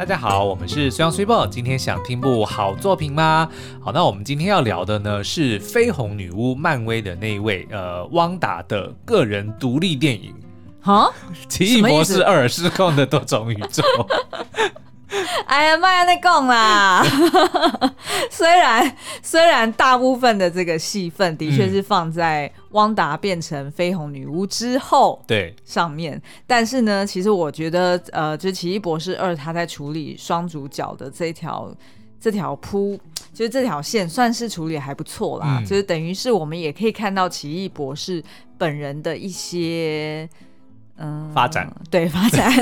大家好，我们是虽阳虽报，今天想听部好作品吗？好，那我们今天要聊的呢是绯红女巫漫威的那一位呃汪达的个人独立电影。哈，奇异博士二失控的多种宇宙。哎呀妈呀，那够啦！虽然虽然大部分的这个戏份的确是放在汪达变成绯红女巫之后对上面，对但是呢，其实我觉得呃，就奇异博士二他在处理双主角的这条这条铺，就是这条线算是处理还不错啦，嗯、就是等于是我们也可以看到奇异博士本人的一些。嗯，发展对发展，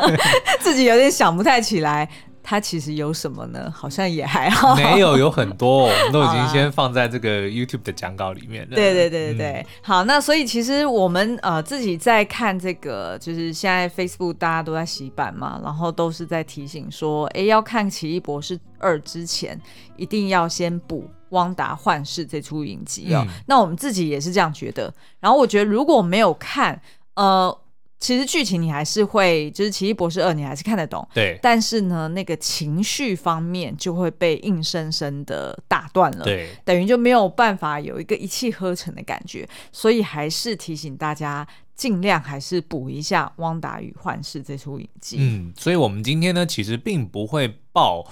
自己有点想不太起来，它其实有什么呢？好像也还好，没有，有很多，我们都已经先放在这个 YouTube 的讲稿里面了。对对对对对，嗯、好，那所以其实我们呃自己在看这个，就是现在 Facebook 大家都在洗版嘛，然后都是在提醒说，哎，要看《奇异博士二》之前，一定要先补《汪达幻视》这出影集哦。嗯、那我们自己也是这样觉得。然后我觉得如果没有看，呃。其实剧情你还是会，就是《奇异博士二》你还是看得懂，对。但是呢，那个情绪方面就会被硬生生的打断了，对。等于就没有办法有一个一气呵成的感觉，所以还是提醒大家，尽量还是补一下《汪达与幻视》这出影集。嗯，所以我们今天呢，其实并不会爆。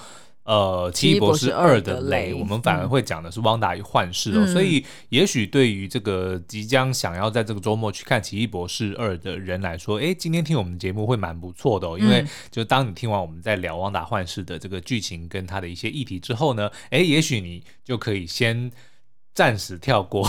呃，奇异博士二的雷，我们反而会讲的是汪达与幻视哦。嗯、所以，也许对于这个即将想要在这个周末去看奇异博士二的人来说，哎，今天听我们节目会蛮不错的哦。因为，就当你听完我们在聊汪达幻视的这个剧情跟它的一些议题之后呢，哎，也许你就可以先。暂时跳过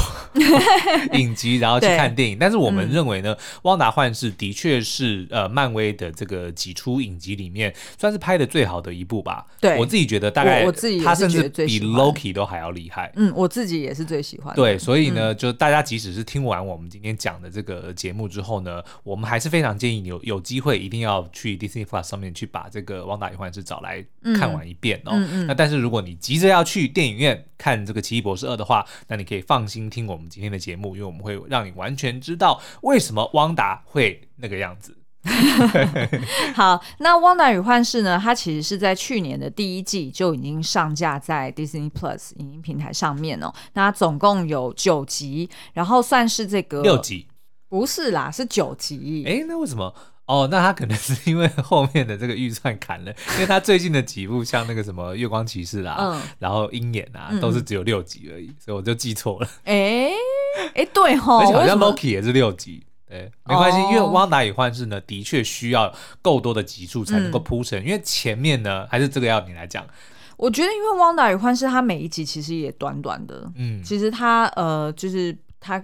影集，然后去看电影。但是我们认为呢，嗯、汪达幻视的确是呃漫威的这个几出影集里面算是拍的最好的一部吧。对，我自己觉得大概我，我自己他甚至比 Loki 都还要厉害。嗯，我自己也是最喜欢。对，所以呢，嗯、就大家即使是听完我们今天讲的这个节目之后呢，我们还是非常建议你有有机会一定要去 Disney Plus 上面去把这个汪达与幻视找来看完一遍哦。嗯嗯、那但是如果你急着要去电影院看这个奇异博士二的话，那你可以放心听我们今天的节目，因为我们会让你完全知道为什么汪达会那个样子。好，那《汪达与幻视》呢？它其实是在去年的第一季就已经上架在 Disney Plus 影音平台上面哦。那总共有九集，然后算是这个六集，不是啦，是九集。哎，那为什么？哦，那他可能是因为后面的这个预算砍了，因为他最近的几部像那个什么《月光骑士》啦，嗯、然后《鹰眼》啊，都是只有六集而已，嗯、所以我就记错了。哎哎，对吼，而且好像 Loki 也是六集，对，没关系，哦、因为《汪达与幻视》呢，的确需要够多的集数才能够铺陈，嗯、因为前面呢，还是这个要你来讲。我觉得，因为《汪达与幻视》它每一集其实也短短的，嗯，其实它呃，就是它。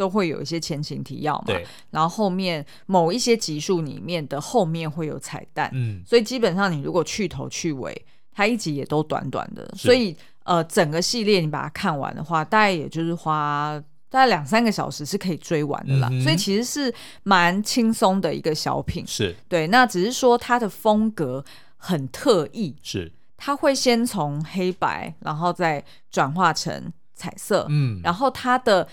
都会有一些前情提要嘛，对。然后后面某一些集数里面的后面会有彩蛋，嗯，所以基本上你如果去头去尾，它一集也都短短的，所以呃整个系列你把它看完的话，大概也就是花大概两三个小时是可以追完的啦，嗯、所以其实是蛮轻松的一个小品，是。对，那只是说它的风格很特异，是。它会先从黑白，然后再转化成彩色，嗯，然后它的。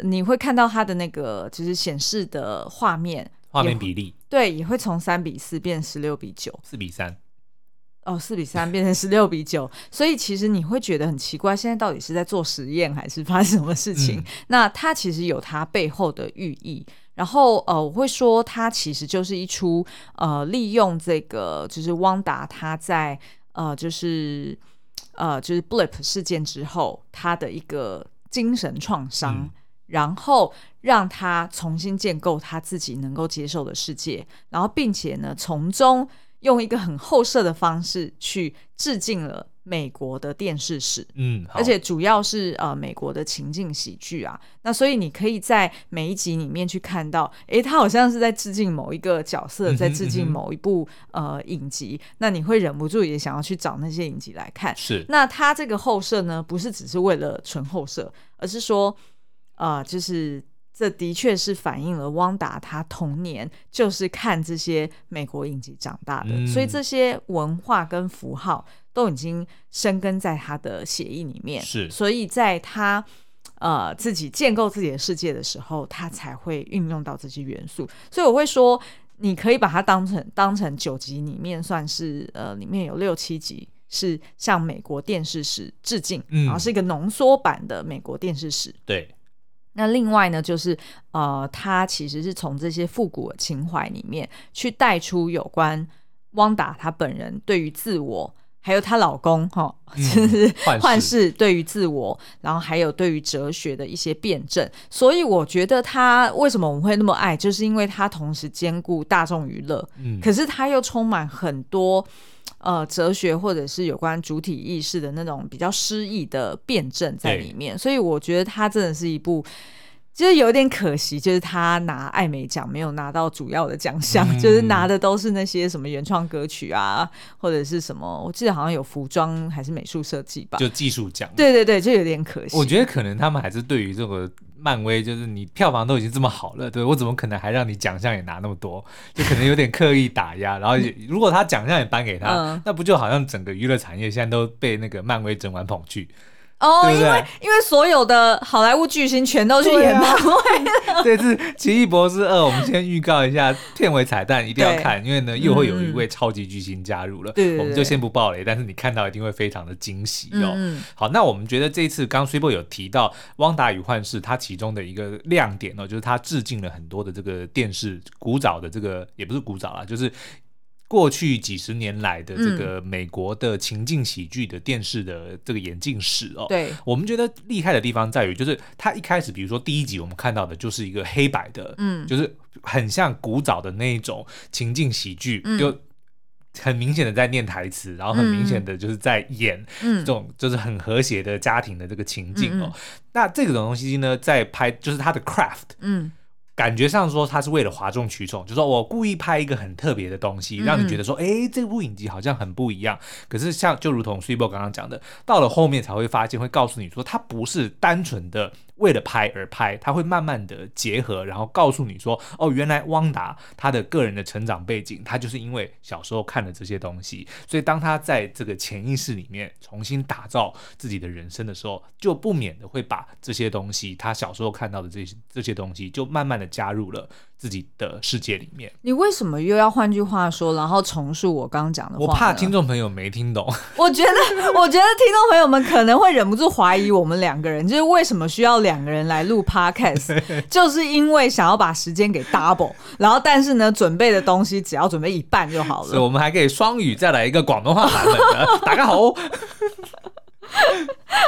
你会看到它的那个就是显示的画面，画面比例。对，也会从三比四变十六比九，四比三，哦，四比三变成十六比九，所以其实你会觉得很奇怪，现在到底是在做实验还是发生什么事情？嗯、那它其实有它背后的寓意，然后呃，我会说它其实就是一出呃，利用这个就是汪达他在呃，就是呃，就是 Blip 事件之后他的一个精神创伤。嗯然后让他重新建构他自己能够接受的世界，然后并且呢，从中用一个很后设的方式去致敬了美国的电视史，嗯，而且主要是呃美国的情境喜剧啊。那所以你可以在每一集里面去看到，诶，他好像是在致敬某一个角色，在致敬某一部呃影集。那你会忍不住也想要去找那些影集来看。是，那他这个后设呢，不是只是为了纯后设，而是说。啊、呃，就是这的确是反映了汪达他童年就是看这些美国影集长大的，嗯、所以这些文化跟符号都已经生根在他的血液里面。是，所以在他呃自己建构自己的世界的时候，他才会运用到这些元素。所以我会说，你可以把它当成当成九集里面算是呃，里面有六七集是向美国电视史致敬，嗯、然后是一个浓缩版的美国电视史。对。那另外呢，就是呃，他其实是从这些复古的情怀里面去带出有关汪达她本人对于自我，还有她老公哈，就是幻视对于自我，然后还有对于哲学的一些辩证。所以我觉得他为什么我们会那么爱，就是因为他同时兼顾大众娱乐，嗯，可是他又充满很多。呃，哲学或者是有关主体意识的那种比较诗意的辩证在里面，所以我觉得它真的是一部，就是有点可惜，就是他拿艾美奖没有拿到主要的奖项，嗯、就是拿的都是那些什么原创歌曲啊，或者是什么，我记得好像有服装还是美术设计吧，就技术奖。对对对，就有点可惜。我觉得可能他们还是对于这个。漫威就是你票房都已经这么好了，对，我怎么可能还让你奖项也拿那么多？就可能有点刻意打压。然后如果他奖项也颁给他，嗯、那不就好像整个娱乐产业现在都被那个漫威整完捧去？哦，因为因为所有的好莱坞巨星全都去演漫威。这次《奇异博士二》，我们先预告一下片尾彩蛋，一定要看，因为呢又会有一位超级巨星加入了。对，我们就先不爆雷，但是你看到一定会非常的惊喜哦。嗯、好，那我们觉得这一次刚 Super 有提到《汪达与幻视》，它其中的一个亮点哦，就是它致敬了很多的这个电视古早的这个，也不是古早啦，就是。过去几十年来的这个美国的情境喜剧的电视的这个演进史哦，对，我们觉得厉害的地方在于，就是它一开始，比如说第一集我们看到的就是一个黑白的，嗯，就是很像古早的那一种情境喜剧，就很明显的在念台词，然后很明显的就是在演这种就是很和谐的家庭的这个情境哦。那这个东西呢，在拍就是它的 craft，嗯。感觉上说他是为了哗众取宠，就说我故意拍一个很特别的东西，让你觉得说，哎、欸，这部影集好像很不一样。可是像就如同 Super 刚刚讲的，到了后面才会发现，会告诉你说，它不是单纯的。为了拍而拍，他会慢慢的结合，然后告诉你说，哦，原来汪达他的个人的成长背景，他就是因为小时候看了这些东西，所以当他在这个潜意识里面重新打造自己的人生的时候，就不免的会把这些东西，他小时候看到的这些这些东西，就慢慢的加入了。自己的世界里面，你为什么又要换句话说，然后重述我刚刚讲的话？我怕听众朋友没听懂。我觉得，我觉得听众朋友们可能会忍不住怀疑我们两个人，就是为什么需要两个人来录 podcast，就是因为想要把时间给 double，然后但是呢，准备的东西只要准备一半就好了。所以我们还可以双语再来一个广东话版本的，大家好。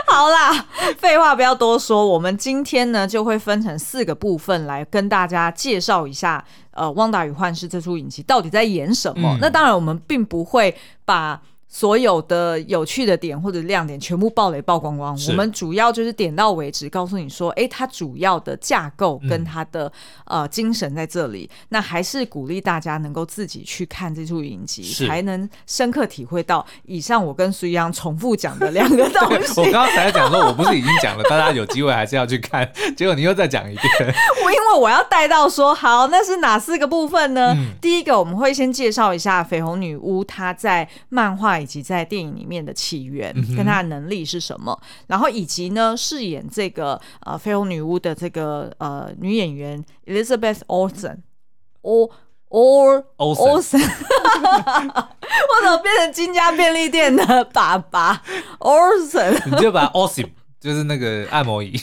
好啦，废话不要多说，我们今天呢就会分成四个部分来跟大家介绍一下，呃，《汪达与幻视》这出影集到底在演什么。嗯、那当然，我们并不会把。所有的有趣的点或者亮点全部爆雷曝光光，我们主要就是点到为止，告诉你说，哎，它主要的架构跟它的、嗯、呃精神在这里。那还是鼓励大家能够自己去看这出影集，才能深刻体会到以上我跟苏一样重复讲的两个 东西。我刚刚才讲说，我不是已经讲了，大家有机会还是要去看，结果你又再讲一遍。我因为我要带到说，好，那是哪四个部分呢？嗯、第一个，我们会先介绍一下绯红女巫她在漫画。以及在电影里面的起源跟她的能力是什么，嗯、然后以及呢饰演这个呃绯红女巫的这个呃女演员 Elizabeth Olsen，O O Olsen，我怎么变成金家便利店的爸爸？Olsen？你就把 Olsen 就是那个按摩椅，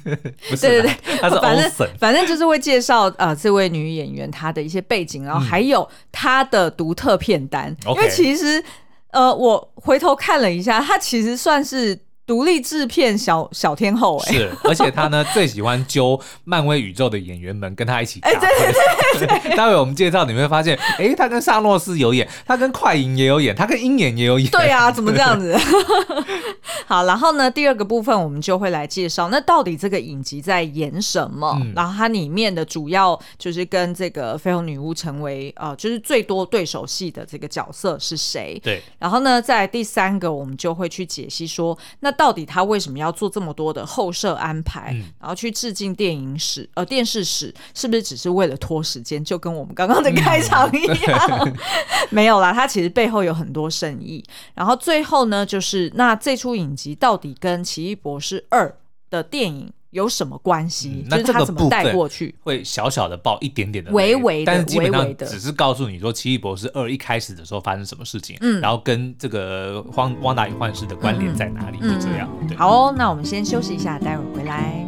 不是对对对，他是 Olsen，反正就是会介绍呃这位女演员她的一些背景，然后还有她的独特片单，嗯、因为其实。呃，我回头看了一下，他其实算是独立制片小小天后哎、欸，是，而且他呢最喜欢揪漫威宇宙的演员们跟他一起搭 待会我们介绍你会发现，哎，他跟萨诺斯有演，他跟快银也有演，他跟鹰眼也有演。对啊，怎么这样子？好，然后呢，第二个部分我们就会来介绍，那到底这个影集在演什么？嗯、然后它里面的主要就是跟这个绯红女巫成为呃，就是最多对手戏的这个角色是谁？对。然后呢，在第三个我们就会去解析说，那。到底他为什么要做这么多的后设安排，嗯、然后去致敬电影史、呃电视史，是不是只是为了拖时间？就跟我们刚刚的开场一样，嗯、没有啦，他其实背后有很多深意。然后最后呢，就是那这出影集到底跟《奇异博士二》的电影有什么关系？嗯、就是他怎么带过去？会小小的爆一点点的，微微的，但是基本上只是告诉你说《奇异博士二》一开始的时候发生什么事情，嗯，然后跟这个汪汪达与幻视的关联在哪里？嗯、就这样。对好哦，那我们先休息一下，待会儿回来。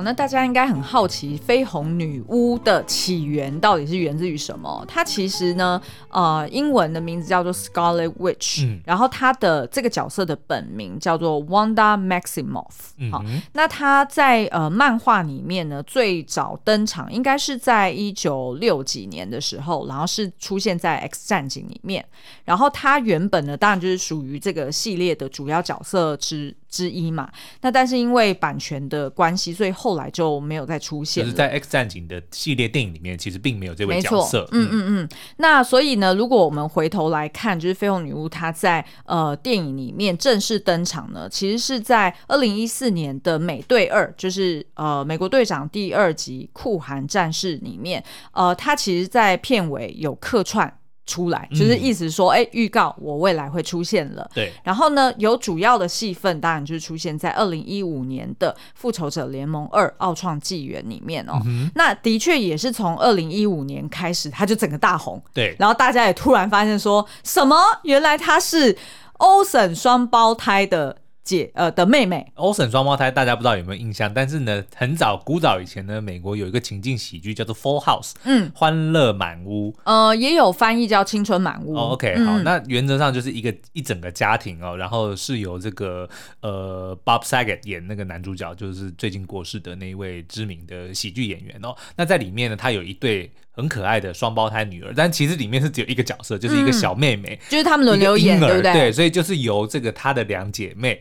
好，那大家应该很好奇，绯红女巫的起源到底是源自于什么？她其实呢，呃，英文的名字叫做 Scarlet Witch，嗯，然后她的这个角色的本名叫做 Wanda Maximoff。嗯，好，那她在呃漫画里面呢，最早登场应该是在一九六几年的时候，然后是出现在 X 战警里面。然后她原本呢，当然就是属于这个系列的主要角色之之一嘛。那但是因为版权的关系，所以后来就没有再出现。就是在 X 战警的系列电影里面，其实并没有这位角色。嗯嗯嗯。那所以呢，如果我们回头来看，就是绯红女巫她在呃电影里面正式登场呢，其实是在二零一四年的美队二，就是呃美国队长第二集酷寒战士里面，呃，她其实在片尾有客串。出来就是意思说，哎、嗯，预告我未来会出现了。对，然后呢，有主要的戏份，当然就是出现在二零一五年的《复仇者联盟二：奥创纪元》里面哦。嗯、那的确也是从二零一五年开始，他就整个大红。对，然后大家也突然发现说什么，原来他是 Olsen 双胞胎的。姐呃的妹妹，Olsen 双胞胎，大家不知道有没有印象？但是呢，很早古早以前呢，美国有一个情境喜剧叫做《Full House》，嗯，欢乐满屋，呃，也有翻译叫《青春满屋》。哦、OK，好，嗯、那原则上就是一个一整个家庭哦，然后是由这个呃 Bob Saget 演那个男主角，就是最近过世的那一位知名的喜剧演员哦。那在里面呢，他有一对很可爱的双胞胎女儿，但其实里面是只有一个角色，就是一个小妹妹，嗯、就是他们轮流演，对不对？对，所以就是由这个他的两姐妹。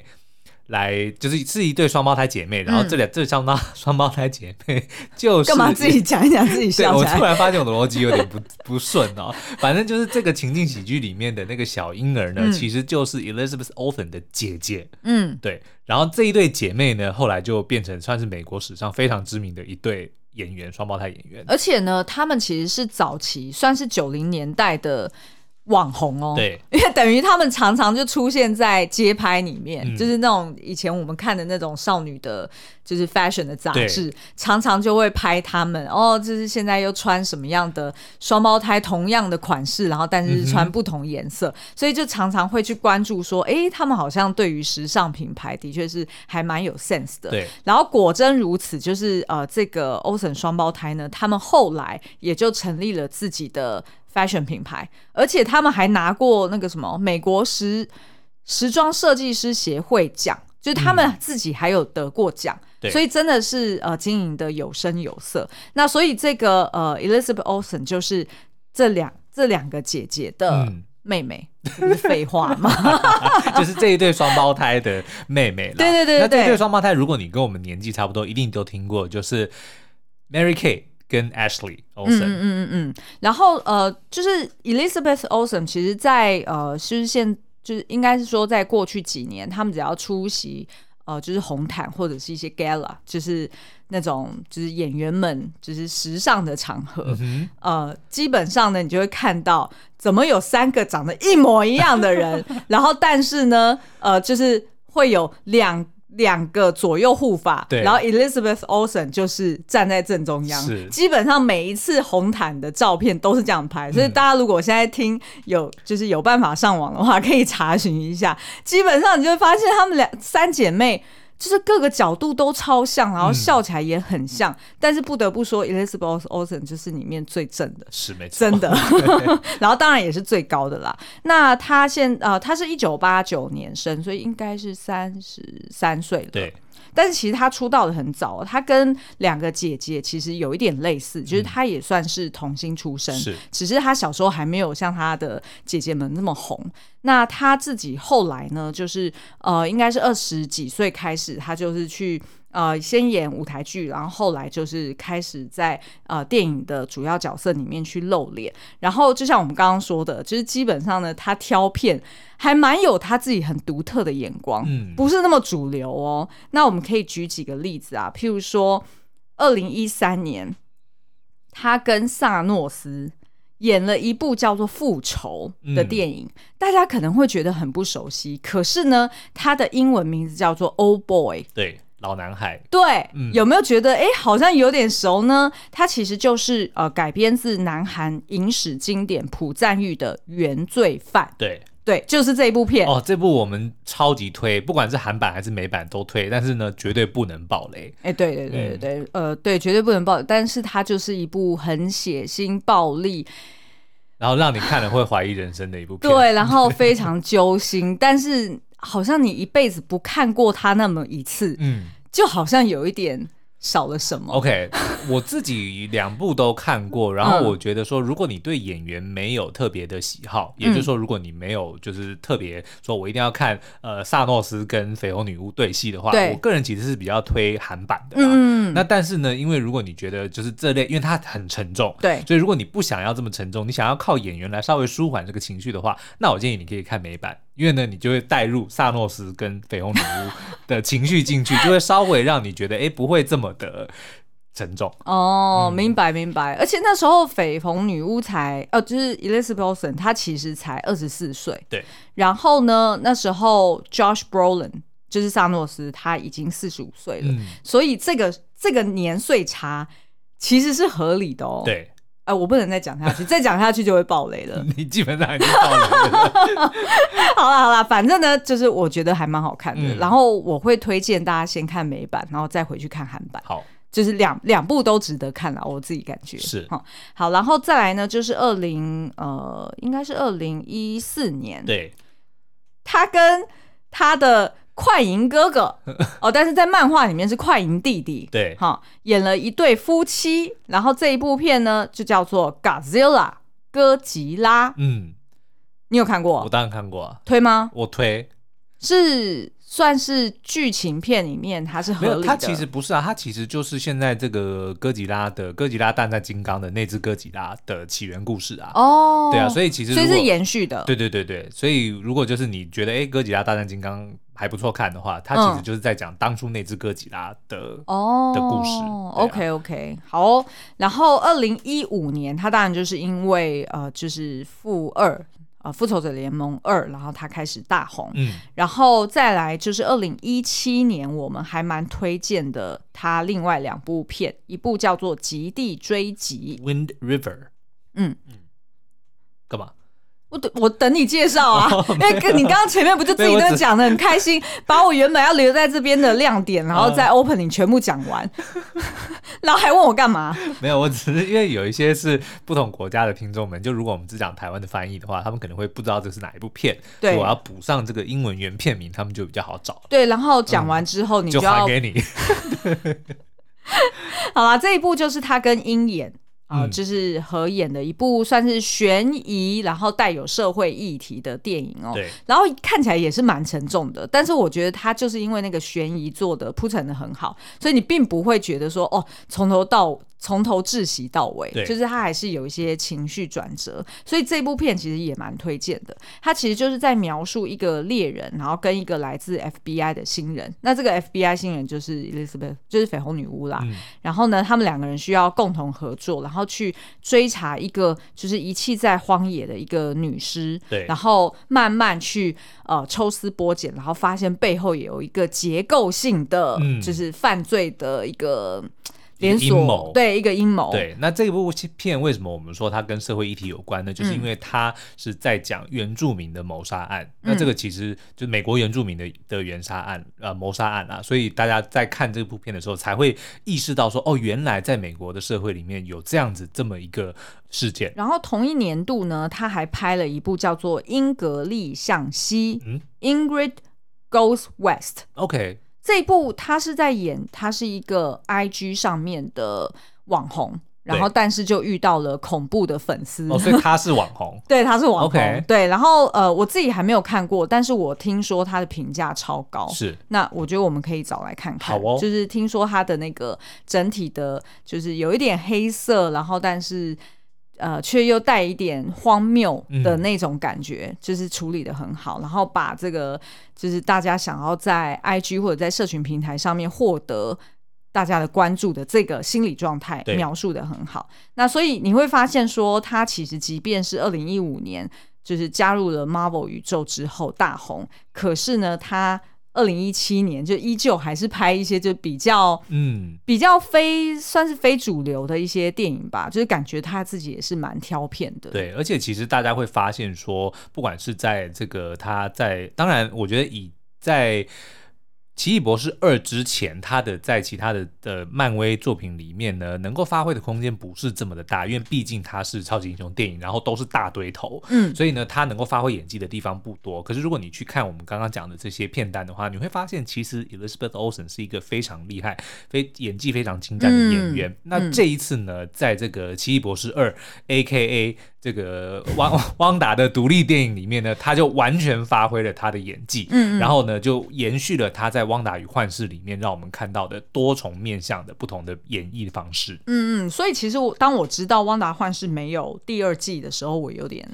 来就是是一对双胞胎姐妹，然后这两、嗯、这双胞 双胞胎姐妹 就是干嘛自己讲一讲自己笑？我突然发现我的逻辑有点不 不顺哦。反正就是这个情境喜剧里面的那个小婴儿呢，嗯、其实就是 Elizabeth Olsen 的姐姐。嗯，对。然后这一对姐妹呢，后来就变成算是美国史上非常知名的一对演员，双胞胎演员。而且呢，他们其实是早期算是九零年代的。网红哦，对，因为等于他们常常就出现在街拍里面，嗯、就是那种以前我们看的那种少女的，就是 fashion 的杂志，常常就会拍他们哦，就是现在又穿什么样的双胞胎同样的款式，然后但是穿不同颜色，嗯、所以就常常会去关注说，哎、欸，他们好像对于时尚品牌的确是还蛮有 sense 的。对，然后果真如此，就是呃，这个 Olsen 双胞胎呢，他们后来也就成立了自己的。Fashion 品牌，而且他们还拿过那个什么美国时时装设计师协会奖，就是他们自己还有得过奖，嗯、所以真的是呃经营的有声有色。那所以这个呃 Elizabeth Olsen 就是这两这两个姐姐的妹妹，嗯、是废话吗？就是这一对双胞胎的妹妹了。对对对对，那这一对双胞胎，如果你跟我们年纪差不多，一定都听过，就是 Mary Kay。跟 Ashley Olsen，嗯嗯嗯嗯，然后呃，就是 Elizabeth Olsen，其实在呃，就是现就是应该是说，在过去几年，他们只要出席呃，就是红毯或者是一些 gala，就是那种就是演员们就是时尚的场合，嗯、呃，基本上呢，你就会看到怎么有三个长得一模一样的人，然后但是呢，呃，就是会有两。两个左右护法，对，然后 Elizabeth Olsen 就是站在正中央，基本上每一次红毯的照片都是这样拍，所以大家如果现在听有就是有办法上网的话，可以查询一下，基本上你就会发现她们两三姐妹。就是各个角度都超像，然后笑起来也很像，嗯、但是不得不说，Elizabeth Olsen 就是里面最正的，是没错，真的。然后当然也是最高的啦。那他现呃，他是一九八九年生，所以应该是三十三岁了。对。但是其实他出道的很早，他跟两个姐姐其实有一点类似，就是他也算是童星出身，是，只是他小时候还没有像他的姐姐们那么红。那他自己后来呢，就是呃，应该是二十几岁开始，他就是去。呃，先演舞台剧，然后后来就是开始在呃电影的主要角色里面去露脸。然后就像我们刚刚说的，就是基本上呢，他挑片还蛮有他自己很独特的眼光，嗯，不是那么主流哦。那我们可以举几个例子啊，譬如说，二零一三年，他跟萨诺斯演了一部叫做《复仇》的电影，嗯、大家可能会觉得很不熟悉。可是呢，他的英文名字叫做《Old Boy》。对。老男孩，对，嗯、有没有觉得哎，好像有点熟呢？它其实就是呃，改编自南韩影史经典朴赞玉的《原罪犯》。对，对，就是这一部片哦。这部我们超级推，不管是韩版还是美版都推。但是呢，绝对不能爆雷。哎，对对对对对，嗯、呃，对，绝对不能爆。但是它就是一部很血腥暴力，然后让你看了会怀疑人生的一部片。对，然后非常揪心，但是。好像你一辈子不看过他那么一次，嗯，就好像有一点。少了什么？OK，我自己两部都看过，然后我觉得说，如果你对演员没有特别的喜好，嗯、也就是说，如果你没有就是特别说我一定要看呃萨诺斯跟绯红女巫对戏的话，对我个人其实是比较推韩版的。嗯，那但是呢，因为如果你觉得就是这类，因为它很沉重，对，所以如果你不想要这么沉重，你想要靠演员来稍微舒缓这个情绪的话，那我建议你可以看美版，因为呢，你就会带入萨诺斯跟绯红女巫的情绪进去，就会稍微让你觉得哎不会这么。的沉重哦，明白明白，而且那时候绯红女巫才呃，就是 Elizabeth Olsen，她其实才二十四岁，对。然后呢，那时候 Josh Brolin 就是萨诺斯，他已经四十五岁了，嗯、所以这个这个年岁差其实是合理的哦。对，哎、呃，我不能再讲下去，再讲下去就会爆雷了。你基本上已经爆雷了。好了好了，反正呢，就是我觉得还蛮好看的。嗯、然后我会推荐大家先看美版，然后再回去看韩版。好，就是两两部都值得看了，我自己感觉是。好，好，然后再来呢，就是二零呃，应该是二零一四年，对，他跟他的快银哥哥 哦，但是在漫画里面是快银弟弟，对，哈，演了一对夫妻。然后这一部片呢，就叫做《Godzilla》哥吉拉，嗯。你有看过？我当然看过啊。推吗？我推，是算是剧情片里面，它是合理的。它其实不是啊，它其实就是现在这个哥吉拉的哥吉拉大战金刚的那只哥吉拉的起源故事啊。哦，对啊，所以其实所以是延续的。对对对对，所以如果就是你觉得哎，哥吉拉大战金刚还不错看的话，它其实就是在讲当初那只哥吉拉的哦的故事。啊、OK OK，好、哦。然后二零一五年，它当然就是因为呃，就是负二。呃，复仇者联盟二，然后他开始大红，嗯，然后再来就是二零一七年，我们还蛮推荐的他另外两部片，一部叫做《极地追击》（Wind River），嗯嗯，干嘛？我等我等你介绍啊，因为跟你刚刚前面不就自己都讲的很开心，把我原本要留在这边的亮点，然后在 opening 全部讲完，然后还问我干嘛？没有，我只是因为有一些是不同国家的听众们，就如果我们只讲台湾的翻译的话，他们可能会不知道这是哪一部片，对，我要补上这个英文原片名，他们就比较好找。对，然后讲完之后你就要给你。好啦，这一部就是他跟鹰眼。啊、呃，就是合演的一部算是悬疑，然后带有社会议题的电影哦。对。然后看起来也是蛮沉重的，但是我觉得它就是因为那个悬疑做的铺陈的很好，所以你并不会觉得说哦，从头到。从头窒息到尾，就是他还是有一些情绪转折，所以这部片其实也蛮推荐的。他其实就是在描述一个猎人，然后跟一个来自 FBI 的新人。那这个 FBI 新人就是 Elizabeth，就是绯红女巫啦。嗯、然后呢，他们两个人需要共同合作，然后去追查一个就是遗弃在荒野的一个女尸。对，然后慢慢去呃抽丝剥茧，然后发现背后也有一个结构性的，就是犯罪的一个。连锁对，一个阴谋。对，那这部片为什么我们说它跟社会议题有关呢？就是因为它是在讲原住民的谋杀案。嗯、那这个其实就美国原住民的的原杀案，呃，谋杀案啊。所以大家在看这部片的时候，才会意识到说，哦，原来在美国的社会里面有这样子这么一个事件。然后同一年度呢，他还拍了一部叫做《英格丽向西》，嗯，Ingrid Goes West。OK。这一部他是在演，他是一个 IG 上面的网红，然后但是就遇到了恐怖的粉丝，哦，所以他是网红，对，他是网红.对，然后呃，我自己还没有看过，但是我听说他的评价超高，是，那我觉得我们可以找来看看，好哦，就是听说他的那个整体的，就是有一点黑色，然后但是。呃，却又带一点荒谬的那种感觉，嗯、就是处理的很好，然后把这个就是大家想要在 IG 或者在社群平台上面获得大家的关注的这个心理状态描述的很好。那所以你会发现说，他其实即便是二零一五年就是加入了 Marvel 宇宙之后大红，可是呢，他。二零一七年就依旧还是拍一些就比较嗯比较非算是非主流的一些电影吧，就是感觉他自己也是蛮挑片的。对，而且其实大家会发现说，不管是在这个他在，当然我觉得以在。奇异博士二之前，他的在其他的的漫威作品里面呢，能够发挥的空间不是这么的大，因为毕竟他是超级英雄电影，然后都是大堆头，嗯，所以呢，他能够发挥演技的地方不多。可是如果你去看我们刚刚讲的这些片段的话，你会发现其实 Elizabeth Olsen 是一个非常厉害、非演技非常精湛的演员。嗯、那这一次呢，在这个奇异博士二 AKA 这个汪 汪达的独立电影里面呢，他就完全发挥了他的演技，嗯，然后呢，就延续了他在《汪达与幻视》里面让我们看到的多重面向的不同的演绎方式。嗯嗯，所以其实我当我知道《汪达幻视》没有第二季的时候，我有点。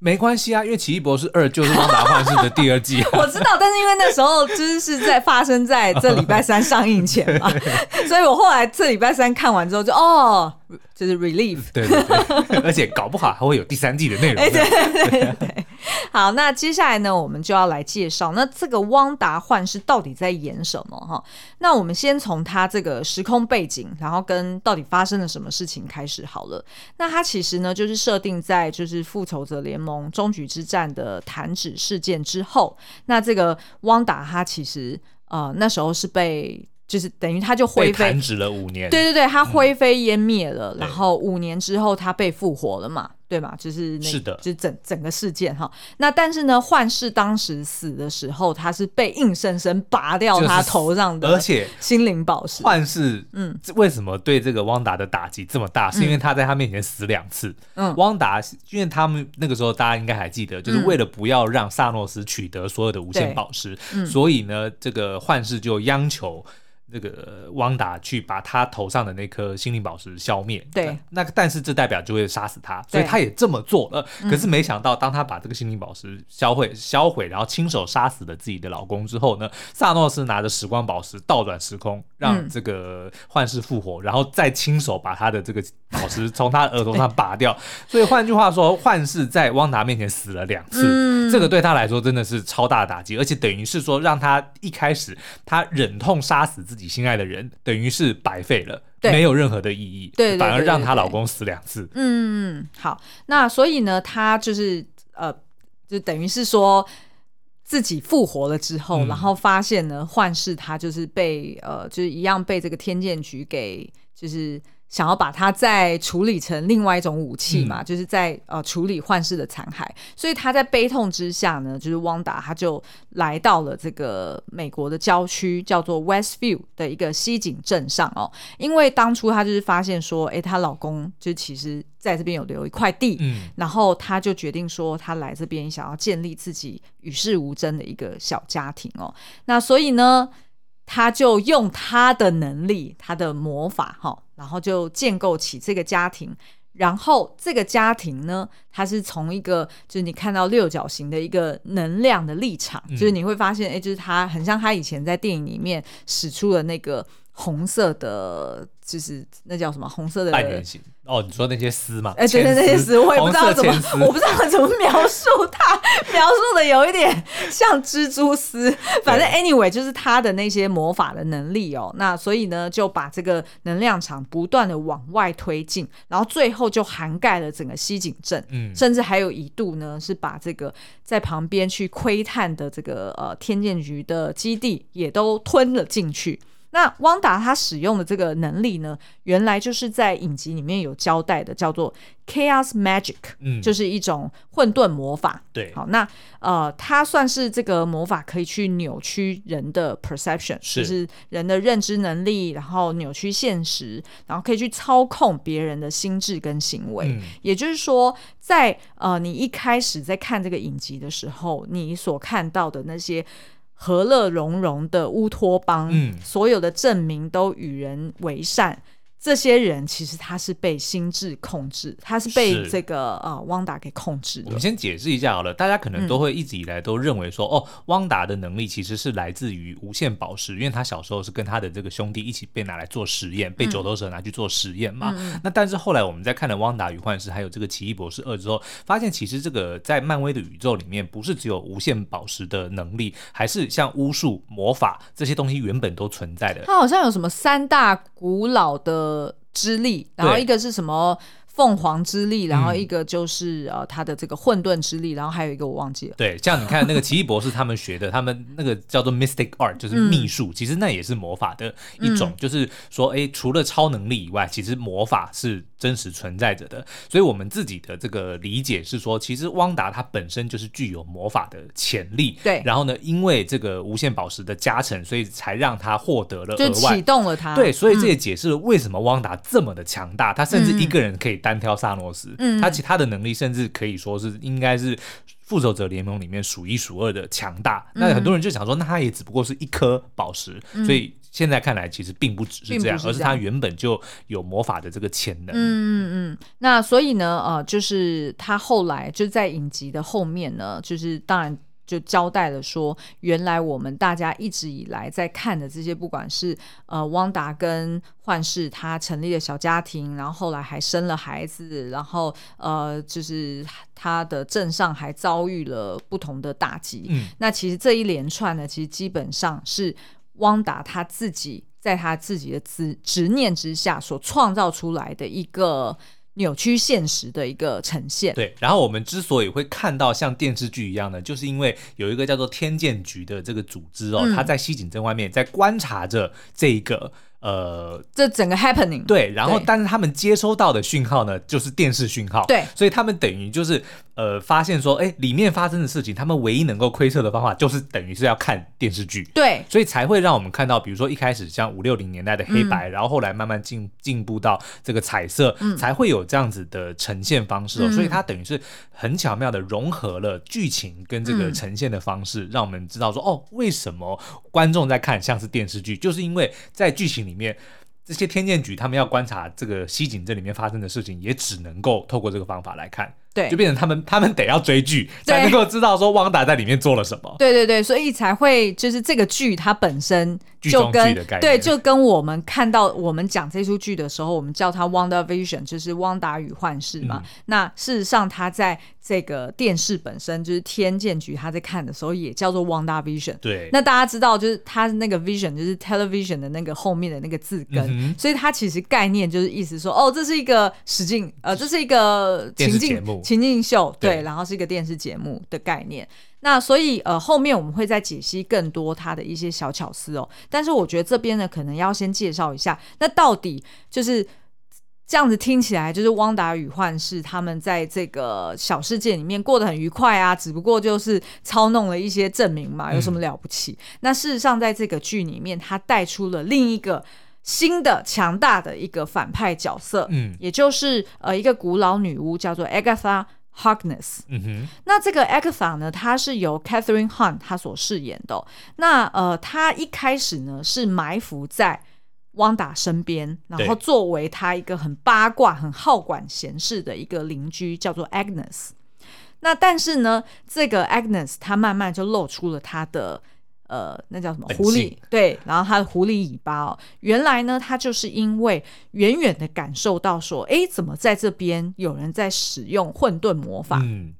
没关系啊，因为《奇异博士二》就是《汪达幻视》的第二季，啊。我知道，但是因为那时候就是是在发生在这礼拜三上映前嘛，所以我后来这礼拜三看完之后就哦，就是 relief。对对对，而且搞不好还会有第三季的内容。对 对对，对，对。好，那接下来呢，我们就要来介绍那这个汪达幻视到底在演什么哈？那我们先从他这个时空背景，然后跟到底发生了什么事情开始好了。那他其实呢，就是设定在就是复仇者联盟终局之战的弹指事件之后。那这个汪达他其实呃那时候是被。就是等于他就灰飞弹指了五年，对对对，他灰飞烟灭了，嗯、然后五年之后他被复活了嘛，对吧？就是那是的，就是整整个事件哈。那但是呢，幻视当时死的时候，他是被硬生生拔掉他头上的，而且心灵宝石。幻视嗯，为什么对这个汪达的打击这么大？嗯、是因为他在他面前死两次。嗯，汪达，因为他们那个时候大家应该还记得，就是为了不要让萨诺斯取得所有的无限宝石，嗯、所以呢，这个幻视就央求。那个汪达去把他头上的那颗心灵宝石消灭，对，那个但是这代表就会杀死他，所以他也这么做了。可是没想到，当他把这个心灵宝石销毁、销毁，然后亲手杀死了自己的老公之后呢，萨诺斯拿着时光宝石倒转时空，让这个幻视复活，然后再亲手把他的这个宝石从他的额头上拔掉。所以换句话说，幻视在汪达面前死了两次，这个对他来说真的是超大的打击，而且等于是说让他一开始他忍痛杀死自己。心爱的人等于是白费了，对没有任何的意义，对，对，对，对，对，反而让她老公死两次。嗯，好，那所以呢，她就是呃，就等于是说自己复活了之后，嗯、然后发现呢，幻视他就是被呃，就是一样被这个天剑局给就是。想要把它再处理成另外一种武器嘛，嗯、就是在呃处理幻视的残骸，所以他在悲痛之下呢，就是汪达他就来到了这个美国的郊区，叫做 Westview 的一个西景镇上哦。因为当初他就是发现说，哎，她老公就其实在这边有留一块地，嗯，然后他就决定说，他来这边想要建立自己与世无争的一个小家庭哦。那所以呢，他就用他的能力，他的魔法哈。然后就建构起这个家庭，然后这个家庭呢，它是从一个就是你看到六角形的一个能量的立场，嗯、就是你会发现，哎，就是他很像他以前在电影里面使出了那个红色的，就是那叫什么红色的半圆形。哦，你说那些丝嘛？哎，对对，那些丝，我也不知道怎么，我不知道怎么描述它，描述的有一点像蜘蛛丝。反正 anyway，就是他的那些魔法的能力哦。那所以呢，就把这个能量场不断的往外推进，然后最后就涵盖了整个西井镇，嗯，甚至还有一度呢，是把这个在旁边去窥探的这个呃天剑局的基地也都吞了进去。那汪达他使用的这个能力呢，原来就是在影集里面有交代的，叫做 Chaos Magic，嗯，就是一种混沌魔法。对，好，那呃，它算是这个魔法可以去扭曲人的 perception，是就是人的认知能力，然后扭曲现实，然后可以去操控别人的心智跟行为。嗯，也就是说，在呃，你一开始在看这个影集的时候，你所看到的那些。和乐融融的乌托邦，嗯，所有的证明都与人为善，这些人其实他是被心智控制，他是被这个呃汪达给控制的。我们先解释一下好了，大家可能都会一直以来都认为说，嗯、哦，汪达的能力其实是来自于无限宝石，因为他小时候是跟他的这个兄弟一起被拿来做实验，被九头蛇拿去做实验嘛。嗯、那但是后来我们在看了《汪达与幻视》还有这个《奇异博士二》之后，发现其实这个在漫威的宇宙里面，不是只有无限宝石的能力，还是像巫术、魔法这些东西原本都存在的。他好像有什么三大古老的。呃，之力，然后一个是什么凤凰之力，然后一个就是呃他的这个混沌之力，然后还有一个我忘记了。对，像你看那个奇异博士 他们学的，他们那个叫做 Mystic Art，就是秘术，嗯、其实那也是魔法的一种，嗯、就是说，哎，除了超能力以外，其实魔法是。真实存在着的，所以我们自己的这个理解是说，其实汪达他本身就是具有魔法的潜力，对。然后呢，因为这个无限宝石的加成，所以才让他获得了额外，就启动了他。对，所以这也解释了为什么汪达这么的强大，嗯、他甚至一个人可以单挑萨诺斯，嗯，他其他的能力甚至可以说是应该是复仇者联盟里面数一数二的强大。嗯、那很多人就想说，那他也只不过是一颗宝石，嗯、所以。现在看来，其实并不只是这样，而是他原本就有魔法的这个潜能。嗯嗯嗯。那所以呢，呃，就是他后来就在影集的后面呢，就是当然就交代了说，原来我们大家一直以来在看的这些，不管是呃汪达跟幻视他成立了小家庭，然后后来还生了孩子，然后呃，就是他的镇上还遭遇了不同的打击。嗯。那其实这一连串呢，其实基本上是。汪达他自己在他自己的执执念之下所创造出来的一个扭曲现实的一个呈现。对，然后我们之所以会看到像电视剧一样的，就是因为有一个叫做天剑局的这个组织哦，他、嗯、在西井镇外面在观察着这个。呃，这整个 happening 对，然后但是他们接收到的讯号呢，就是电视讯号，对，所以他们等于就是呃，发现说，哎，里面发生的事情，他们唯一能够窥测的方法，就是等于是要看电视剧，对，所以才会让我们看到，比如说一开始像五六零年代的黑白，嗯、然后后来慢慢进进步到这个彩色，嗯、才会有这样子的呈现方式哦，嗯、所以它等于是很巧妙的融合了剧情跟这个呈现的方式，嗯、让我们知道说，哦，为什么观众在看像是电视剧，就是因为在剧情里面，这些天剑局他们要观察这个西井镇里面发生的事情，也只能够透过这个方法来看。对，就变成他们，他们得要追剧才能够知道说汪达在里面做了什么。对对对，所以才会就是这个剧它本身就跟对，就跟我们看到我们讲这出剧的时候，我们叫它《WandaVision》，就是汪达与幻视嘛。嗯、那事实上，他在这个电视本身就是天剑局，他在看的时候也叫做 WandaVision。对，那大家知道，就是他那个 Vision 就是 Television 的那个后面的那个字根，嗯、所以它其实概念就是意思说，哦，这是一个实境，呃，这是一个情境节目。情境秀对，对，然后是一个电视节目的概念。那所以呃，后面我们会再解析更多它的一些小巧思哦。但是我觉得这边呢，可能要先介绍一下，那到底就是这样子听起来，就是汪达与幻视他们在这个小世界里面过得很愉快啊，只不过就是操弄了一些证明嘛，有什么了不起？嗯、那事实上，在这个剧里面，它带出了另一个。新的强大的一个反派角色，嗯，也就是呃一个古老女巫叫做 Agatha Harkness。嗯哼，那这个 Agatha 呢，她是由 Catherine Hunt 她所饰演的。那呃，她一开始呢是埋伏在汪达身边，然后作为她一个很八卦、很好管闲事的一个邻居，叫做 Agnes。那但是呢，这个 Agnes 她慢慢就露出了她的。呃，那叫什么狐狸？对，然后他的狐狸尾巴哦，原来呢，他就是因为远远的感受到说，哎，怎么在这边有人在使用混沌魔法？嗯，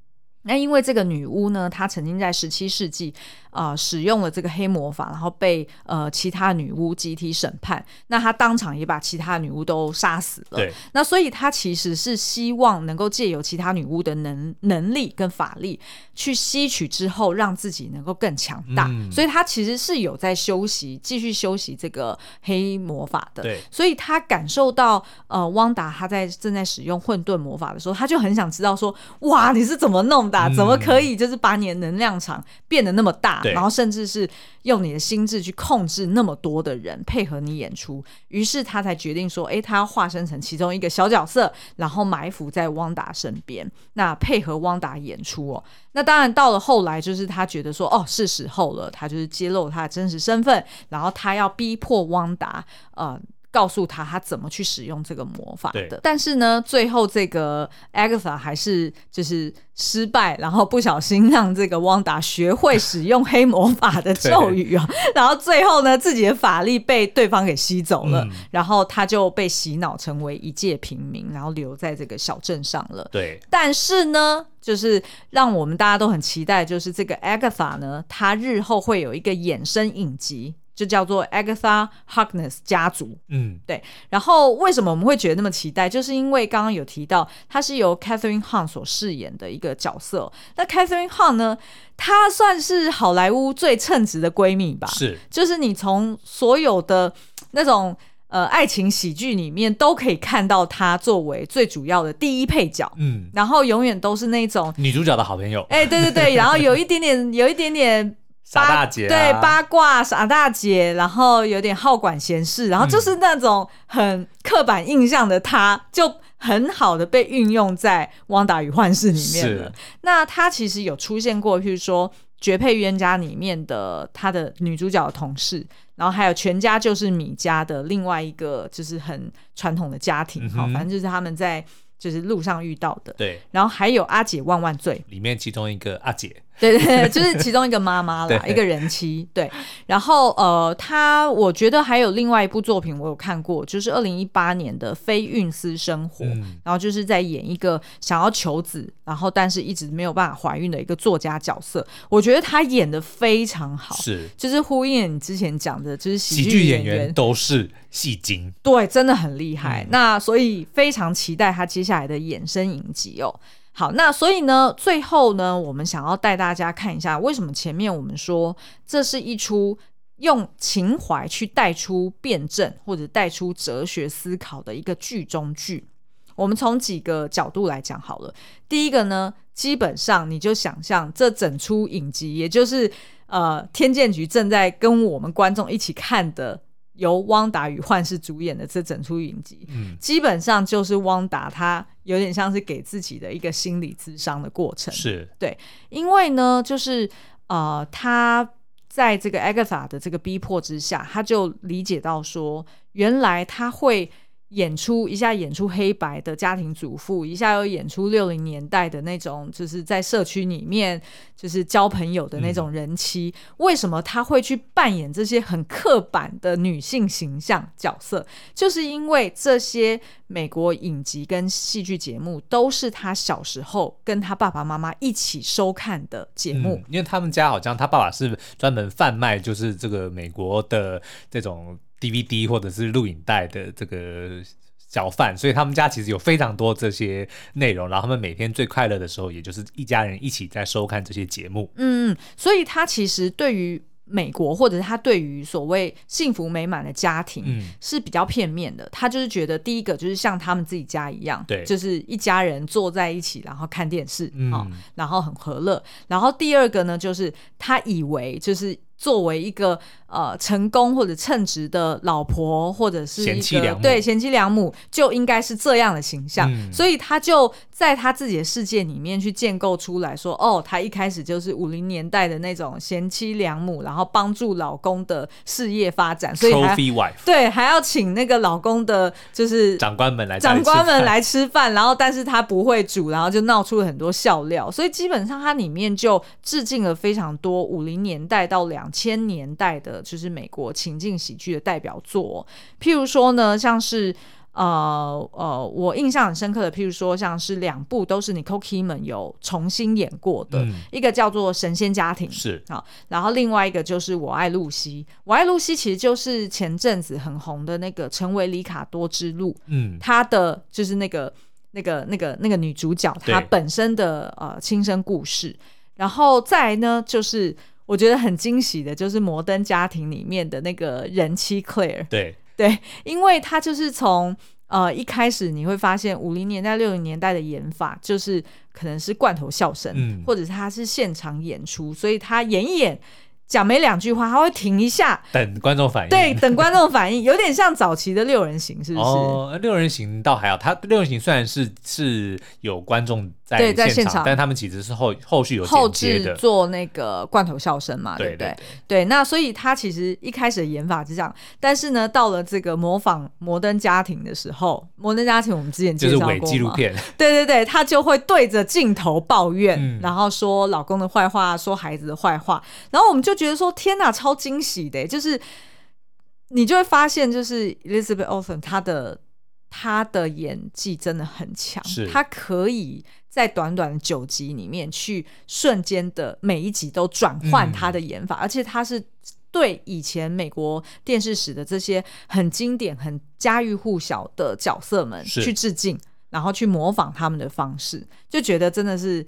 那因为这个女巫呢，她曾经在十七世纪。啊、呃，使用了这个黑魔法，然后被呃其他女巫集体审判。那她当场也把其他女巫都杀死了。对，那所以她其实是希望能够借由其他女巫的能能力跟法力去吸取之后，让自己能够更强大。嗯、所以她其实是有在休息，继续修习这个黑魔法的。对，所以她感受到呃汪达他在正在使用混沌魔法的时候，他就很想知道说，哇，你是怎么弄的？怎么可以就是把你的能量场变得那么大？然后甚至是用你的心智去控制那么多的人配合你演出，于是他才决定说：“哎，他要化身成其中一个小角色，然后埋伏在汪达身边，那配合汪达演出哦。那当然到了后来，就是他觉得说：哦，是时候了，他就是揭露他的真实身份，然后他要逼迫汪达呃。”告诉他他怎么去使用这个魔法的。但是呢，最后这个 Agatha 还是就是失败，然后不小心让这个汪达学会使用黑魔法的咒语啊，然后最后呢，自己的法力被对方给吸走了，嗯、然后他就被洗脑成为一介平民，然后留在这个小镇上了。对，但是呢，就是让我们大家都很期待，就是这个 Agatha 呢，他日后会有一个衍生影集。就叫做 Agatha Harkness 家族，嗯，对。然后为什么我们会觉得那么期待？就是因为刚刚有提到，她是由 Catherine Hahn 所饰演的一个角色。那 Catherine Hahn 呢，她算是好莱坞最称职的闺蜜吧？是，就是你从所有的那种呃爱情喜剧里面都可以看到她作为最主要的第一配角，嗯，然后永远都是那种女主角的好朋友。哎，对对对，然后有一点点，有一点点。傻大姐、啊、对八卦傻大姐，然后有点好管闲事，然后就是那种很刻板印象的她，嗯、就很好的被运用在《汪达与幻视》里面了。那她其实有出现过，譬如说《绝配冤家》里面的她的女主角的同事，然后还有《全家就是米家》的另外一个就是很传统的家庭，好、嗯，反正就是他们在就是路上遇到的。对，然后还有《阿姐万万岁》里面其中一个阿姐。对对对，就是其中一个妈妈啦，一个人妻。对，然后呃，他我觉得还有另外一部作品我有看过，就是二零一八年的《非孕私生活》，嗯、然后就是在演一个想要求子，然后但是一直没有办法怀孕的一个作家角色。我觉得他演的非常好，是就是呼应你之前讲的，就是喜剧剧演员，演员都是戏精，对，真的很厉害。嗯、那所以非常期待他接下来的衍生影集哦。好，那所以呢，最后呢，我们想要带大家看一下，为什么前面我们说这是一出用情怀去带出辩证或者带出哲学思考的一个剧中剧。我们从几个角度来讲好了。第一个呢，基本上你就想象这整出影集，也就是呃，天剑局正在跟我们观众一起看的。由汪达与幻视主演的这整出影集，嗯，基本上就是汪达他有点像是给自己的一个心理咨商的过程，是对，因为呢，就是呃，他在这个 Agatha 的这个逼迫之下，他就理解到说，原来他会。演出一下，演出黑白的家庭主妇，一下又演出六零年代的那种，就是在社区里面就是交朋友的那种人妻。嗯、为什么他会去扮演这些很刻板的女性形象角色？就是因为这些美国影集跟戏剧节目都是他小时候跟他爸爸妈妈一起收看的节目。嗯，因为他们家好像他爸爸是专门贩卖，就是这个美国的这种。DVD 或者是录影带的这个小贩，所以他们家其实有非常多这些内容，然后他们每天最快乐的时候，也就是一家人一起在收看这些节目。嗯，所以他其实对于美国，或者是他对于所谓幸福美满的家庭，嗯，是比较片面的。他就是觉得第一个就是像他们自己家一样，对，就是一家人坐在一起，然后看电视，嗯，哦，然后很和乐。然后第二个呢，就是他以为就是。作为一个呃成功或者称职的老婆，或者是一个对贤妻良母，就应该是这样的形象，嗯、所以他就在他自己的世界里面去建构出来说，哦，他一开始就是五零年代的那种贤妻良母，然后帮助老公的事业发展，所以还 wife 对还要请那个老公的就是长官们来长官们来吃饭，然后但是他不会煮，然后就闹出了很多笑料，所以基本上它里面就致敬了非常多五零年代到两。千年代的，就是美国情境喜剧的代表作，譬如说呢，像是呃呃，我印象很深刻的，譬如说像是两部都是 Nicole Kidman 有重新演过的，嗯、一个叫做《神仙家庭》是。啊，然后另外一个就是《我爱露西》，《我爱露西》其实就是前阵子很红的那个《成为里卡多之路》，嗯，他的就是那个那个那个那个女主角她本身的呃亲身故事，然后再来呢就是。我觉得很惊喜的，就是《摩登家庭》里面的那个人妻 Claire。对对，因为他就是从呃一开始你会发现五零年代、六零年代的演法，就是可能是罐头笑声，嗯、或者是他是现场演出，所以他演一演。讲没两句话，他会停一下，等观众反应。对，等观众反应，有点像早期的六人行，是不是？哦，六人行倒还好。他六人行虽然是是有观众在在现场，但他们其实是后后续有后制的做那个罐头笑声嘛，对不对？对，那所以他其实一开始的演法是这样，但是呢，到了这个模仿摩登家庭的时候，摩登家庭我们之前介绍过嘛，纪录片，对对对，他就会对着镜头抱怨，嗯、然后说老公的坏话，说孩子的坏话，然后我们就觉得说天哪，超惊喜的，就是你就会发现，就是 Elizabeth Olsen 她的她的演技真的很强，是她可以。在短短的九集里面，去瞬间的每一集都转换他的演法，嗯、而且他是对以前美国电视史的这些很经典、很家喻户晓的角色们去致敬，然后去模仿他们的方式，就觉得真的是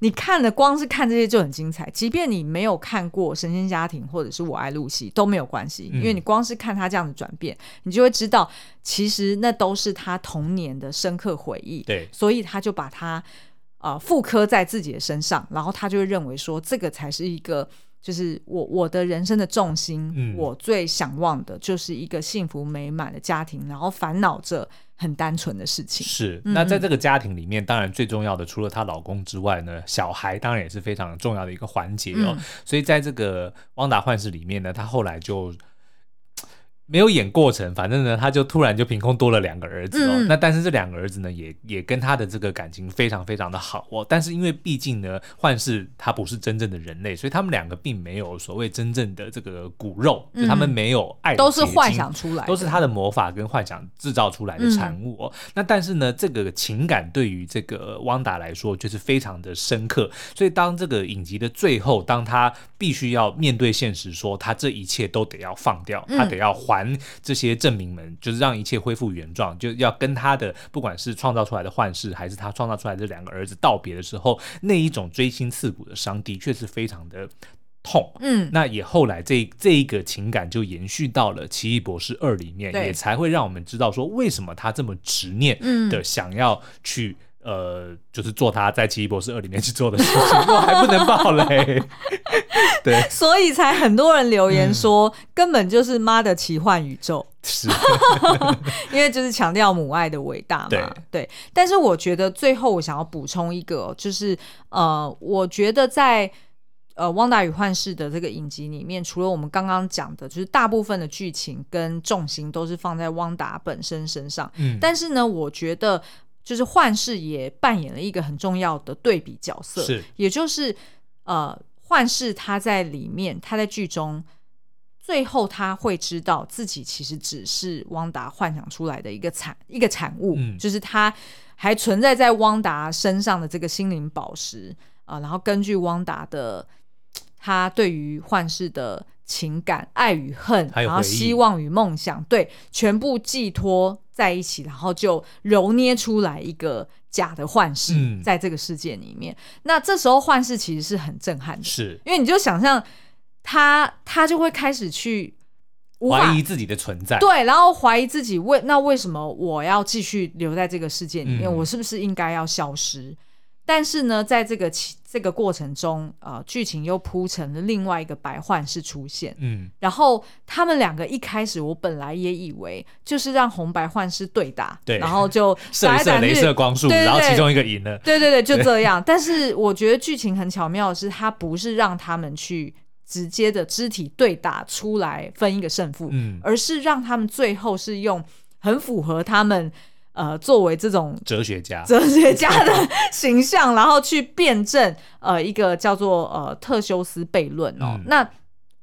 你看的，光是看这些就很精彩。即便你没有看过《神仙家庭》或者是我爱露西都没有关系，因为你光是看他这样的转变，你就会知道，其实那都是他童年的深刻回忆。对，所以他就把他。呃，复刻在自己的身上，然后他就会认为说，这个才是一个，就是我我的人生的重心，嗯、我最想望的就是一个幸福美满的家庭，然后烦恼着很单纯的事情。是，那在这个家庭里面，嗯、当然最重要的，除了她老公之外呢，小孩当然也是非常重要的一个环节哦。嗯、所以在这个汪达幻视里面呢，她后来就。没有演过程，反正呢，他就突然就凭空多了两个儿子哦。嗯、那但是这两个儿子呢，也也跟他的这个感情非常非常的好哦。但是因为毕竟呢，幻视他不是真正的人类，所以他们两个并没有所谓真正的这个骨肉，嗯、就他们没有爱，都是幻想出来的，都是他的魔法跟幻想制造出来的产物哦。嗯、那但是呢，这个情感对于这个汪达来说就是非常的深刻。所以当这个影集的最后，当他必须要面对现实，说他这一切都得要放掉，他得要还。这些证明们，就是让一切恢复原状，就要跟他的不管是创造出来的幻视，还是他创造出来的这两个儿子道别的时候，那一种锥心刺骨的伤，的确是非常的痛。嗯，那也后来这这一个情感就延续到了《奇异博士二》里面，也才会让我们知道说，为什么他这么执念的想要去。呃，就是做他在《奇异博士二》里面去做的事情，我还不能爆雷，对，所以才很多人留言说，嗯、根本就是妈的奇幻宇宙，是，因为就是强调母爱的伟大嘛，对，对。但是我觉得最后我想要补充一个，就是呃，我觉得在呃《汪达与幻视》的这个影集里面，除了我们刚刚讲的，就是大部分的剧情跟重心都是放在汪达本身身上，嗯，但是呢，我觉得。就是幻视也扮演了一个很重要的对比角色，是，也就是呃，幻视他在里面，他在剧中最后他会知道自己其实只是汪达幻想出来的一个产一个产物，嗯，就是他还存在在汪达身上的这个心灵宝石啊，呃，然后根据汪达的他对于幻视的情感、爱与恨，然后希望与梦想，对，全部寄托。在一起，然后就揉捏出来一个假的幻视，在这个世界里面。嗯、那这时候幻视其实是很震撼的，是因为你就想象他，他就会开始去怀疑自己的存在，对，然后怀疑自己为那为什么我要继续留在这个世界里面？嗯、我是不是应该要消失？但是呢，在这个这个过程中，呃，剧情又铺成了另外一个白幻视出现。嗯，然后他们两个一开始，我本来也以为就是让红白幻视对打，对，然后就 射一射镭射光束，对对对，然后其中一个赢了。对对对，就这样。但是我觉得剧情很巧妙的是，它不是让他们去直接的肢体对打出来分一个胜负，嗯，而是让他们最后是用很符合他们。呃，作为这种哲学家、哲学家的 形象，然后去辩证呃一个叫做呃特修斯悖论哦。嗯、那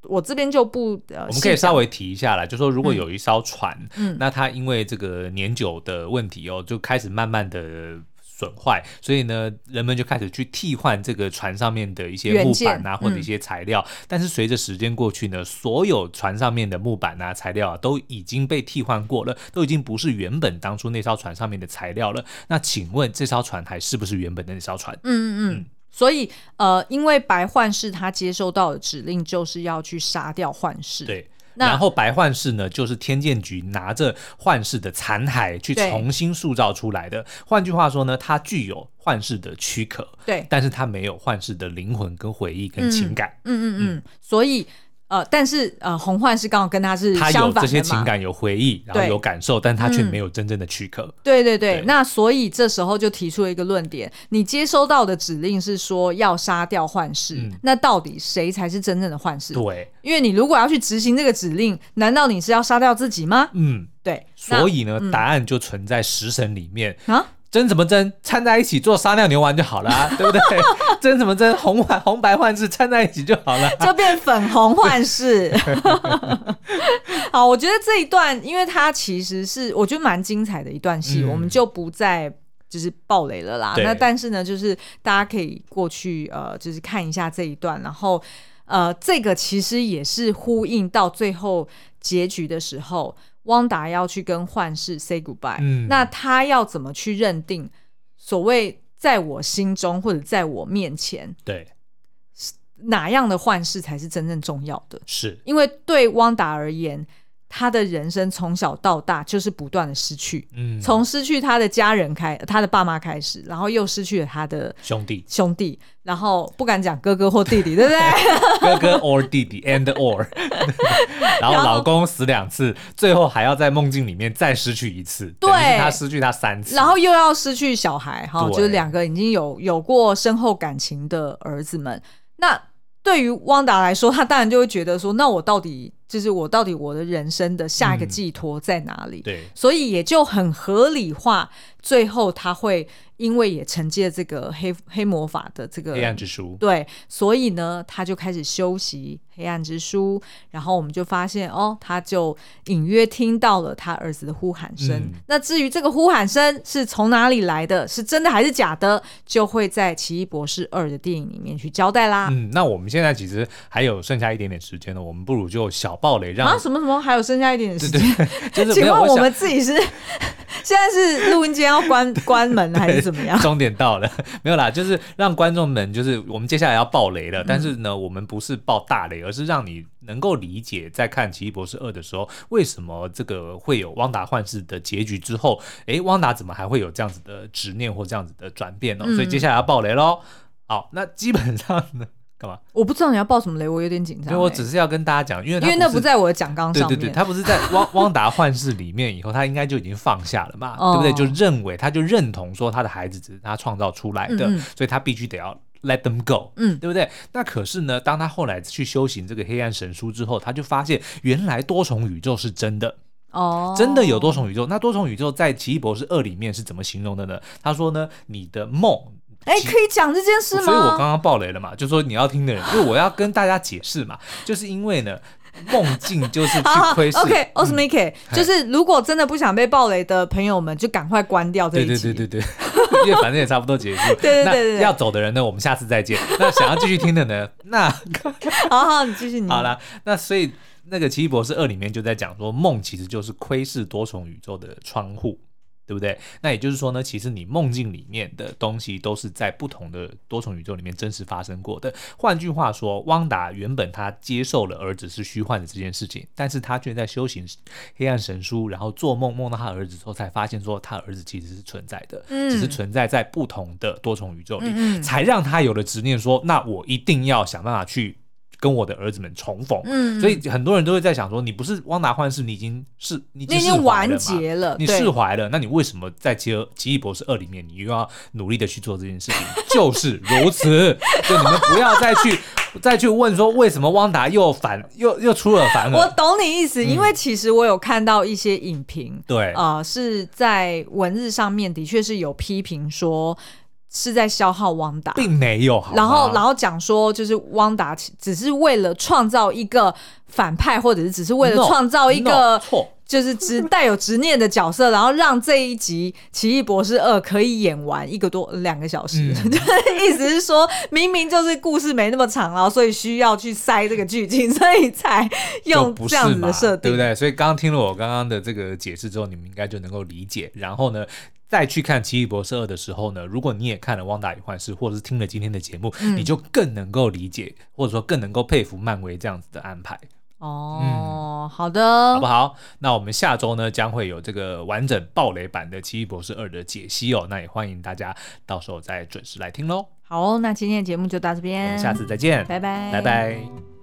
我这边就不呃，我们可以稍微提一下啦，就说如果有一艘船，嗯，那它因为这个年久的问题哦，就开始慢慢的。损坏，所以呢，人们就开始去替换这个船上面的一些木板啊，或者一些材料。嗯、但是随着时间过去呢，所有船上面的木板啊、材料啊，都已经被替换过了，都已经不是原本当初那艘船上面的材料了。那请问这艘船还是不是原本的那艘船？嗯嗯嗯。嗯所以呃，因为白幻视他接收到的指令就是要去杀掉幻视。对。那然后白幻视呢，就是天剑局拿着幻视的残骸去重新塑造出来的。对换句话说呢，它具有幻视的躯壳，对，但是它没有幻视的灵魂、跟回忆、跟情感。嗯嗯嗯。嗯嗯嗯，所以呃，但是呃，红幻是刚好跟他是他有这些情感、有回忆，然后有感受，但他却没有真正的躯壳。嗯、对对对，对那所以这时候就提出了一个论点：你接收到的指令是说要杀掉幻视，嗯、那到底谁才是真正的幻视？对，因为你如果要去执行这个指令，难道你是要杀掉自己吗？嗯，对。所以呢，嗯、答案就存在食神里面啊。争什么争？掺在一起做撒尿牛丸就好了，啊，对不对？争什么争？红幻红白幻视掺在一起就好了，就变粉红 幻视。好，我觉得这一段，因为它其实是我觉得蛮精彩的一段戏，嗯、我们就不再就是暴雷了啦。那但是呢，就是大家可以过去呃，就是看一下这一段，然后呃，这个其实也是呼应到最后结局的时候。汪达要去跟幻视 say goodbye，嗯，那他要怎么去认定所谓在我心中或者在我面前，对，哪样的幻视才是真正重要的？是因为对汪达而言。他的人生从小到大就是不断的失去，嗯，从失去他的家人开，他的爸妈开始，然后又失去了他的兄弟兄弟，然后不敢讲哥哥或弟弟，对不对？哥哥 or 弟弟 and or，然后老公死两次，最后还要在梦境里面再失去一次，对，他失去他三次，然后又要失去小孩，哈，就是两个已经有有过深厚感情的儿子们。那对于汪达来说，他当然就会觉得说，那我到底。就是我到底我的人生的下一个寄托在哪里？嗯、对，所以也就很合理化，最后他会。因为也承接了这个黑黑魔法的这个黑暗之书，对，所以呢，他就开始修习黑暗之书。然后我们就发现，哦，他就隐约听到了他儿子的呼喊声。嗯、那至于这个呼喊声是从哪里来的，是真的还是假的，就会在《奇异博士二》的电影里面去交代啦。嗯，那我们现在其实还有剩下一点点时间呢，我们不如就小爆雷让，什么什么还有剩下一点点时间？就是、请问我们自己是 现在是录音间要关 关门还是？怎么样？终点到了，没有啦，就是让观众们，就是我们接下来要暴雷了。嗯、但是呢，我们不是爆大雷，而是让你能够理解，在看《奇异博士二》的时候，为什么这个会有汪达幻视的结局之后，诶，汪达怎么还会有这样子的执念或这样子的转变呢？嗯、所以接下来要暴雷喽。好，那基本上呢。干嘛？我不知道你要爆什么雷，我有点紧张。对，我只是要跟大家讲，因为因为那不在我的讲纲上面。对对对，他不是在 汪汪达幻视里面以后，他应该就已经放下了嘛，对不对？就认为他就认同说他的孩子只是他创造出来的，所以他必须得要 let them go，嗯，对不对？那可是呢，当他后来去修行这个黑暗神书之后，他就发现原来多重宇宙是真的哦，真的有多重宇宙。那多重宇宙在《奇异博士二》里面是怎么形容的呢？他说呢，你的梦。哎，可以讲这件事吗？所以我刚刚爆雷了嘛，就说你要听的人，因为我要跟大家解释嘛，就是因为呢，梦境就是去窥视。OK，Osmike，就是如果真的不想被爆雷的朋友们，就赶快关掉这一集。对对对对对，因为反正也差不多结束。对对对对，要走的人呢，我们下次再见。那想要继续听的呢，那好好，你继续你。好了，那所以那个《奇异博士二》里面就在讲说，梦其实就是窥视多重宇宙的窗户。对不对？那也就是说呢，其实你梦境里面的东西都是在不同的多重宇宙里面真实发生过的。换句话说，汪达原本他接受了儿子是虚幻的这件事情，但是他却在修行黑暗神书，然后做梦梦到他儿子之后，才发现说他儿子其实是存在的，嗯、只是存在在不同的多重宇宙里，嗯嗯才让他有了执念说，那我一定要想办法去。跟我的儿子们重逢，嗯，所以很多人都会在想说，你不是汪达幻视，你已经是你已经完结了，你释怀了，那你为什么在《奇奇异博士二》里面，你又要努力的去做这件事情？就是如此，就你们不要再去 再去问说，为什么汪达又反又又出尔反尔？我懂你意思，因为其实我有看到一些影评，对啊，是在文字上面的确是有批评说。是在消耗汪达，并没有。然后，然后讲说，就是汪达只是为了创造一个反派，或者是只是为了创造一个，就是执 带有执念的角色，然后让这一集《奇异博士二》可以演完一个多两个小时。嗯、意思是说，明明就是故事没那么长，然后所以需要去塞这个剧情，所以才用这样子的设定，对不对？所以刚刚听了我刚刚的这个解释之后，你们应该就能够理解。然后呢？再去看《奇异博士二》的时候呢，如果你也看了《汪达与幻视》，或者是听了今天的节目，嗯、你就更能够理解，或者说更能够佩服漫威这样子的安排。哦，嗯、好的，好不好？那我们下周呢，将会有这个完整暴雷版的《奇异博士二》的解析哦。那也欢迎大家到时候再准时来听喽。好，那今天的节目就到这边，我们下次再见，拜拜，拜拜。